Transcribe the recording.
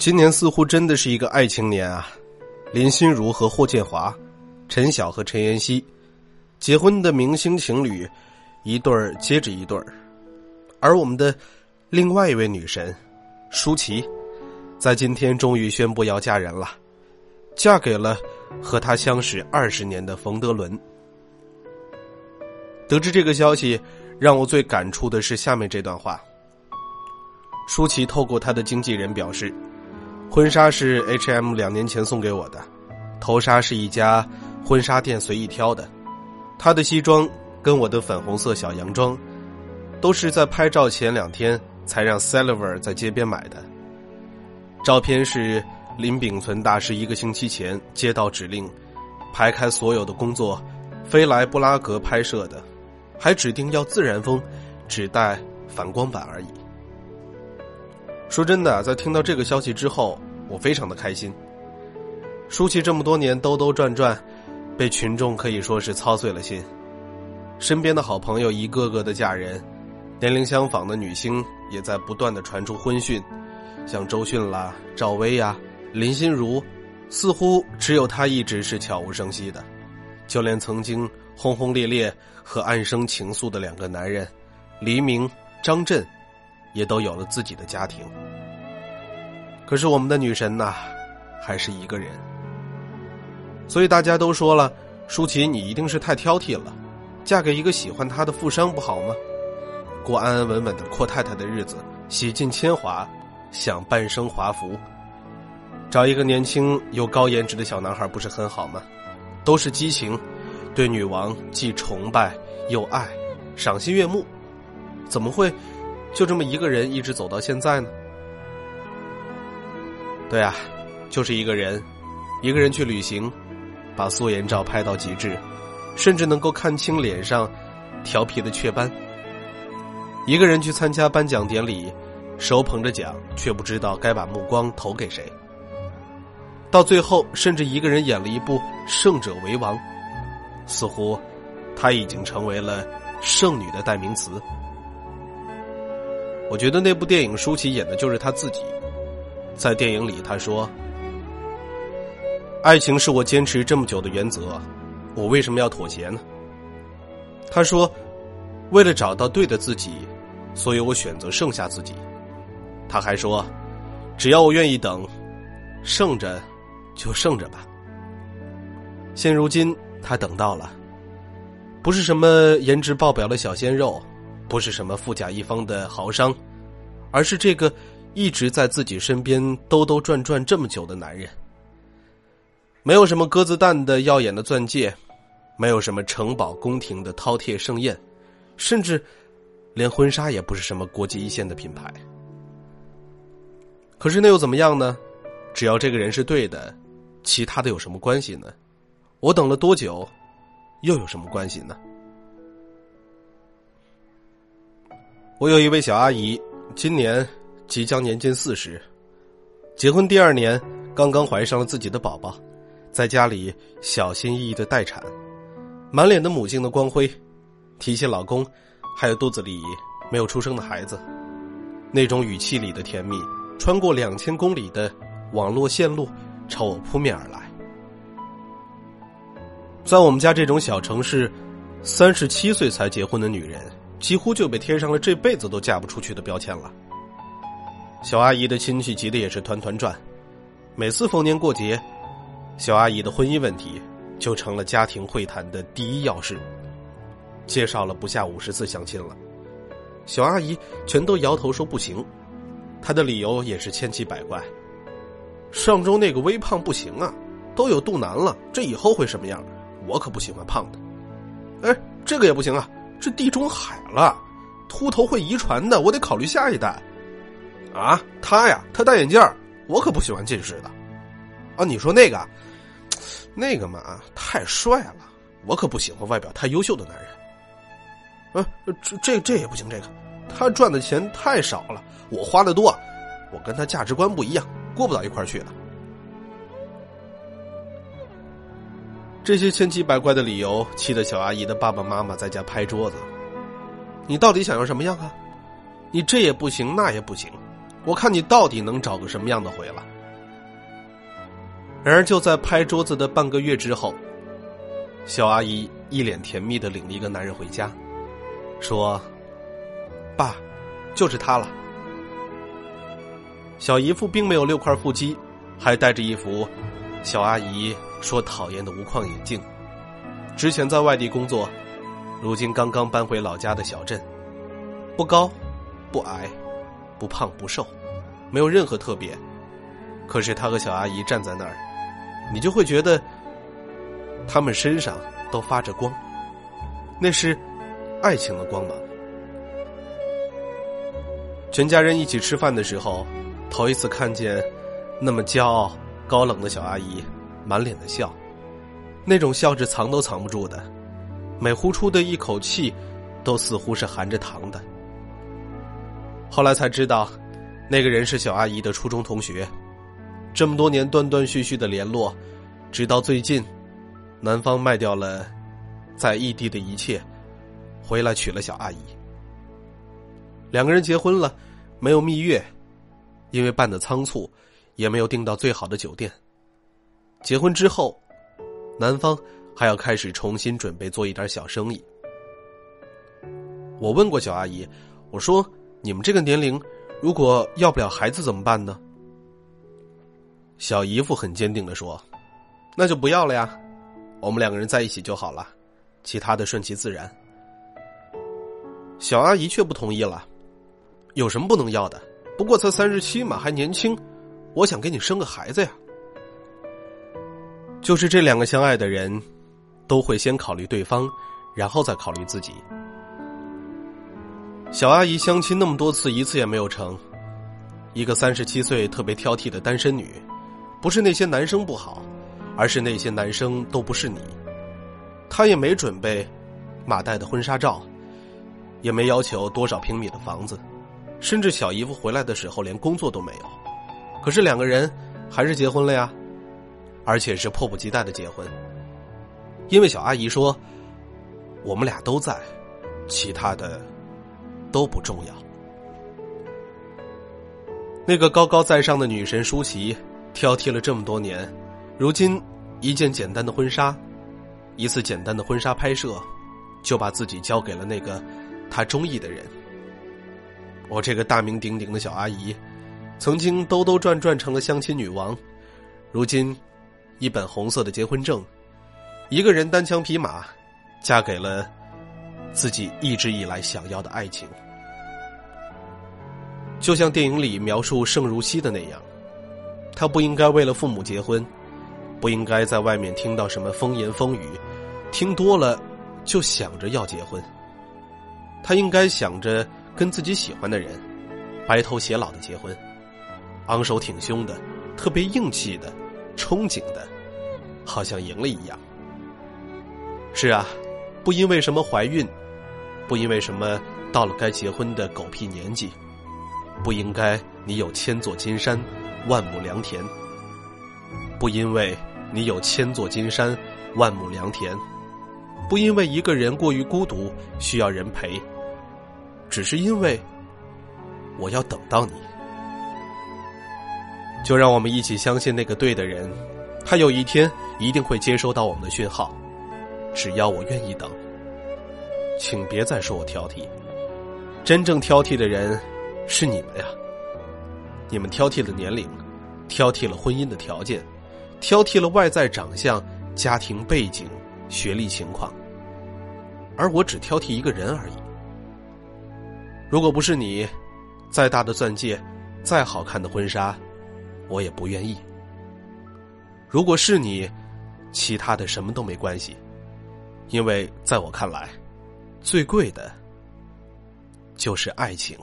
今年似乎真的是一个爱情年啊！林心如和霍建华，陈晓和陈妍希，结婚的明星情侣，一对儿接着一对儿。而我们的另外一位女神舒淇，在今天终于宣布要嫁人了，嫁给了和她相识二十年的冯德伦。得知这个消息，让我最感触的是下面这段话。舒淇透过她的经纪人表示，婚纱是 H&M 两年前送给我的，头纱是一家婚纱店随意挑的，她的西装跟我的粉红色小洋装，都是在拍照前两天才让 Silver 在街边买的。照片是林秉存大师一个星期前接到指令，排开所有的工作，飞来布拉格拍摄的。还指定要自然风，只带反光板而已。说真的，在听到这个消息之后，我非常的开心。舒淇这么多年兜兜转转，被群众可以说是操碎了心。身边的好朋友一个个的嫁人，年龄相仿的女星也在不断的传出婚讯，像周迅啦、赵薇呀、林心如，似乎只有她一直是悄无声息的。就连曾经轰轰烈烈和暗生情愫的两个男人，黎明、张震，也都有了自己的家庭。可是我们的女神呐，还是一个人。所以大家都说了，舒淇你一定是太挑剔了，嫁给一个喜欢她的富商不好吗？过安安稳稳的阔太太的日子，洗尽铅华，享半生华服，找一个年轻又高颜值的小男孩不是很好吗？都是激情，对女王既崇拜又爱，赏心悦目，怎么会就这么一个人一直走到现在呢？对啊，就是一个人，一个人去旅行，把素颜照拍到极致，甚至能够看清脸上调皮的雀斑。一个人去参加颁奖典礼，手捧着奖，却不知道该把目光投给谁。到最后，甚至一个人演了一部《胜者为王》，似乎他已经成为了剩女的代名词。我觉得那部电影舒淇演的就是她自己。在电影里，她说：“爱情是我坚持这么久的原则，我为什么要妥协呢？”她说：“为了找到对的自己，所以我选择剩下自己。”她还说：“只要我愿意等，剩着。”就剩着吧。现如今，他等到了，不是什么颜值爆表的小鲜肉，不是什么富甲一方的豪商，而是这个一直在自己身边兜兜转转这么久的男人。没有什么鸽子蛋的耀眼的钻戒，没有什么城堡宫廷的饕餮盛宴，甚至连婚纱也不是什么国际一线的品牌。可是那又怎么样呢？只要这个人是对的。其他的有什么关系呢？我等了多久，又有什么关系呢？我有一位小阿姨，今年即将年近四十，结婚第二年，刚刚怀上了自己的宝宝，在家里小心翼翼的待产，满脸的母亲的光辉，提起老公，还有肚子里没有出生的孩子，那种语气里的甜蜜，穿过两千公里的网络线路。朝我扑面而来，在我们家这种小城市，三十七岁才结婚的女人，几乎就被贴上了这辈子都嫁不出去的标签了。小阿姨的亲戚急得也是团团转，每次逢年过节，小阿姨的婚姻问题就成了家庭会谈的第一要事。介绍了不下五十次相亲了，小阿姨全都摇头说不行，她的理由也是千奇百怪。上周那个微胖不行啊，都有肚腩了，这以后会什么样？我可不喜欢胖的。哎，这个也不行啊，这地中海了，秃头会遗传的，我得考虑下一代。啊，他呀，他戴眼镜我可不喜欢近视的。啊，你说那个，那个嘛，太帅了，我可不喜欢外表太优秀的男人。啊，这这这也不行，这个他赚的钱太少了，我花的多，我跟他价值观不一样。过不到一块去的。这些千奇百怪的理由，气得小阿姨的爸爸妈妈在家拍桌子。你到底想要什么样啊？你这也不行，那也不行，我看你到底能找个什么样的回来。”然而，就在拍桌子的半个月之后，小阿姨一脸甜蜜的领了一个男人回家，说：“爸，就是他了。”小姨夫并没有六块腹肌，还带着一副小阿姨说讨厌的无框眼镜。之前在外地工作，如今刚刚搬回老家的小镇，不高，不矮，不胖不瘦，没有任何特别。可是他和小阿姨站在那儿。你就会觉得，他们身上都发着光，那是爱情的光芒。全家人一起吃饭的时候，头一次看见那么骄傲、高冷的小阿姨，满脸的笑，那种笑是藏都藏不住的，每呼出的一口气，都似乎是含着糖的。后来才知道，那个人是小阿姨的初中同学。这么多年断断续续的联络，直到最近，男方卖掉了在异地的一切，回来娶了小阿姨。两个人结婚了，没有蜜月，因为办的仓促，也没有订到最好的酒店。结婚之后，男方还要开始重新准备做一点小生意。我问过小阿姨，我说：“你们这个年龄，如果要不了孩子怎么办呢？”小姨夫很坚定的说：“那就不要了呀，我们两个人在一起就好了，其他的顺其自然。”小阿姨却不同意了：“有什么不能要的？不过才三十七嘛，还年轻，我想给你生个孩子呀。”就是这两个相爱的人，都会先考虑对方，然后再考虑自己。小阿姨相亲那么多次，一次也没有成，一个三十七岁特别挑剔的单身女。不是那些男生不好，而是那些男生都不是你。他也没准备马代的婚纱照，也没要求多少平米的房子，甚至小姨夫回来的时候连工作都没有。可是两个人还是结婚了呀，而且是迫不及待的结婚。因为小阿姨说：“我们俩都在，其他的都不重要。”那个高高在上的女神舒淇。挑剔了这么多年，如今一件简单的婚纱，一次简单的婚纱拍摄，就把自己交给了那个她中意的人。我这个大名鼎鼎的小阿姨，曾经兜兜转转成了相亲女王，如今一本红色的结婚证，一个人单枪匹马，嫁给了自己一直以来想要的爱情。就像电影里描述盛如熙的那样。他不应该为了父母结婚，不应该在外面听到什么风言风语，听多了就想着要结婚。他应该想着跟自己喜欢的人白头偕老的结婚，昂首挺胸的，特别硬气的，憧憬的，好像赢了一样。是啊，不因为什么怀孕，不因为什么到了该结婚的狗屁年纪，不应该你有千座金山。万亩良田，不因为你有千座金山，万亩良田，不因为一个人过于孤独需要人陪，只是因为我要等到你。就让我们一起相信那个对的人，他有一天一定会接收到我们的讯号。只要我愿意等，请别再说我挑剔，真正挑剔的人是你们呀。你们挑剔了年龄，挑剔了婚姻的条件，挑剔了外在长相、家庭背景、学历情况，而我只挑剔一个人而已。如果不是你，再大的钻戒，再好看的婚纱，我也不愿意。如果是你，其他的什么都没关系，因为在我看来，最贵的就是爱情。